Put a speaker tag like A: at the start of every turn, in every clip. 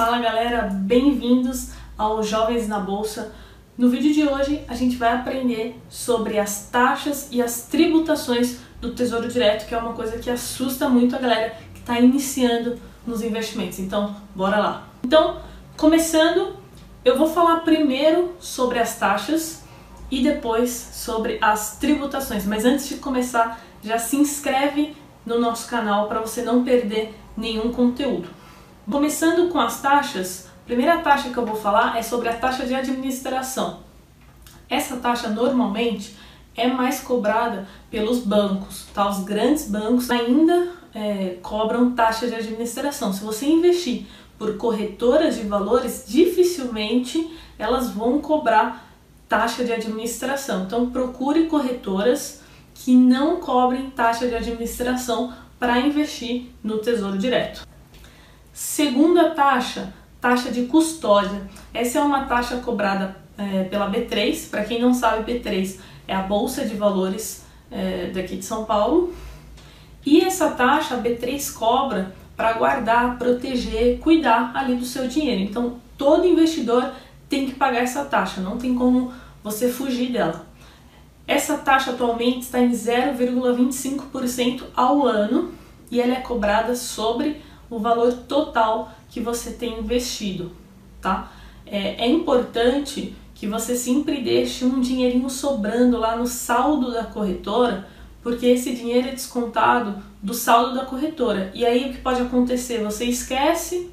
A: Fala galera, bem-vindos ao Jovens na Bolsa. No vídeo de hoje a gente vai aprender sobre as taxas e as tributações do Tesouro Direto, que é uma coisa que assusta muito a galera que está iniciando nos investimentos. Então, bora lá. Então, começando, eu vou falar primeiro sobre as taxas e depois sobre as tributações. Mas antes de começar, já se inscreve no nosso canal para você não perder nenhum conteúdo. Começando com as taxas, a primeira taxa que eu vou falar é sobre a taxa de administração. Essa taxa normalmente é mais cobrada pelos bancos, tá? Os grandes bancos ainda é, cobram taxa de administração. Se você investir por corretoras de valores, dificilmente elas vão cobrar taxa de administração. Então procure corretoras que não cobrem taxa de administração para investir no Tesouro Direto. Segunda taxa, taxa de custódia. Essa é uma taxa cobrada é, pela B3. Para quem não sabe, B3 é a Bolsa de Valores é, daqui de São Paulo. E essa taxa a B3 cobra para guardar, proteger, cuidar ali do seu dinheiro. Então, todo investidor tem que pagar essa taxa, não tem como você fugir dela. Essa taxa atualmente está em 0,25% ao ano e ela é cobrada sobre o valor total que você tem investido, tá? É, é importante que você sempre deixe um dinheirinho sobrando lá no saldo da corretora, porque esse dinheiro é descontado do saldo da corretora. E aí o que pode acontecer? Você esquece,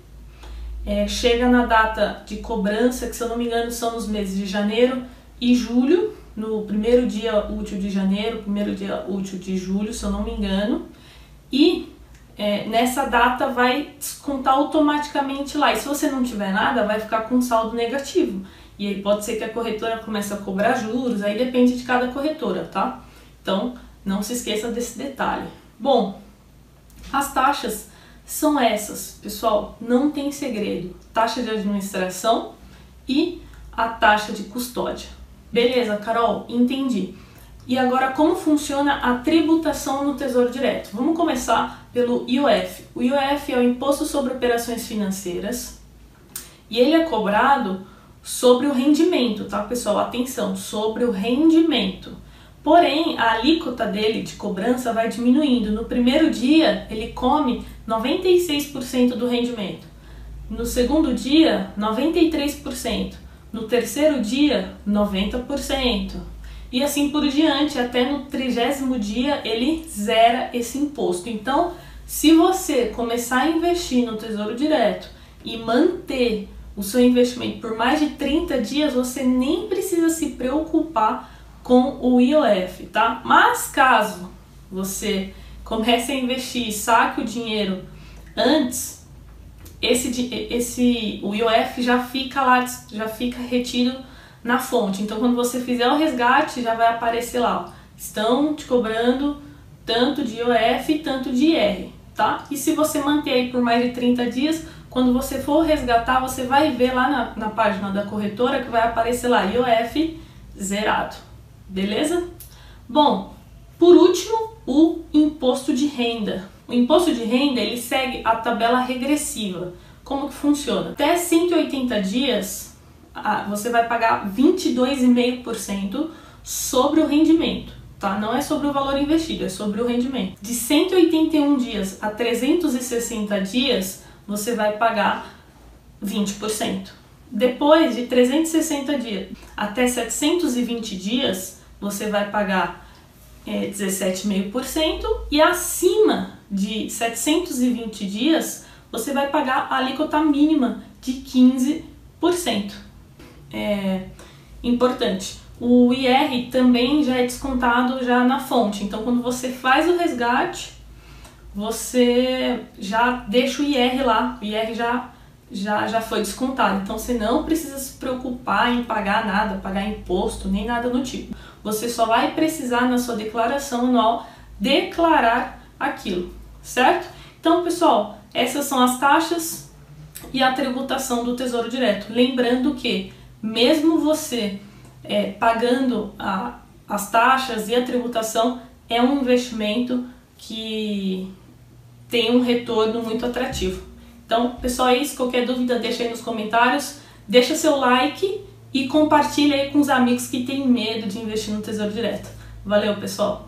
A: é, chega na data de cobrança, que se eu não me engano são nos meses de janeiro e julho, no primeiro dia útil de janeiro, primeiro dia útil de julho, se eu não me engano, e é, nessa data vai descontar automaticamente lá. E se você não tiver nada, vai ficar com saldo negativo. E aí pode ser que a corretora comece a cobrar juros, aí depende de cada corretora, tá? Então, não se esqueça desse detalhe. Bom, as taxas são essas, pessoal, não tem segredo. Taxa de administração e a taxa de custódia. Beleza, Carol, entendi. E agora, como funciona a tributação no Tesouro Direto? Vamos começar pelo IOF. O IOF é o Imposto sobre Operações Financeiras e ele é cobrado sobre o rendimento, tá, pessoal? Atenção, sobre o rendimento. Porém, a alíquota dele de cobrança vai diminuindo. No primeiro dia, ele come 96% do rendimento. No segundo dia, 93%. No terceiro dia, 90% e assim por diante, até no trigésimo dia ele zera esse imposto. Então, se você começar a investir no Tesouro Direto e manter o seu investimento por mais de 30 dias, você nem precisa se preocupar com o IOF, tá? Mas caso você comece a investir e saque o dinheiro antes, esse, esse o IOF já fica lá, já fica retido na fonte. Então, quando você fizer o resgate, já vai aparecer lá, ó, estão te cobrando tanto de IOF e tanto de IR, tá? E se você manter aí por mais de 30 dias, quando você for resgatar, você vai ver lá na, na página da corretora que vai aparecer lá IOF zerado, beleza? Bom, por último, o imposto de renda. O imposto de renda, ele segue a tabela regressiva. Como que funciona? Até 180 dias, você vai pagar 22,5% sobre o rendimento, tá? Não é sobre o valor investido, é sobre o rendimento. De 181 dias a 360 dias, você vai pagar 20%. Depois de 360 dias até 720 dias, você vai pagar é, 17,5% e acima de 720 dias, você vai pagar a alíquota mínima de 15% é, importante. O IR também já é descontado já na fonte. Então, quando você faz o resgate, você já deixa o IR lá. O IR já, já, já foi descontado. Então, você não precisa se preocupar em pagar nada, pagar imposto, nem nada do tipo. Você só vai precisar na sua declaração anual declarar aquilo, certo? Então, pessoal, essas são as taxas e a tributação do Tesouro Direto. Lembrando que mesmo você é, pagando a, as taxas e a tributação, é um investimento que tem um retorno muito atrativo. Então, pessoal, é isso. Qualquer dúvida, deixa aí nos comentários. Deixa seu like e compartilha aí com os amigos que têm medo de investir no Tesouro Direto. Valeu, pessoal!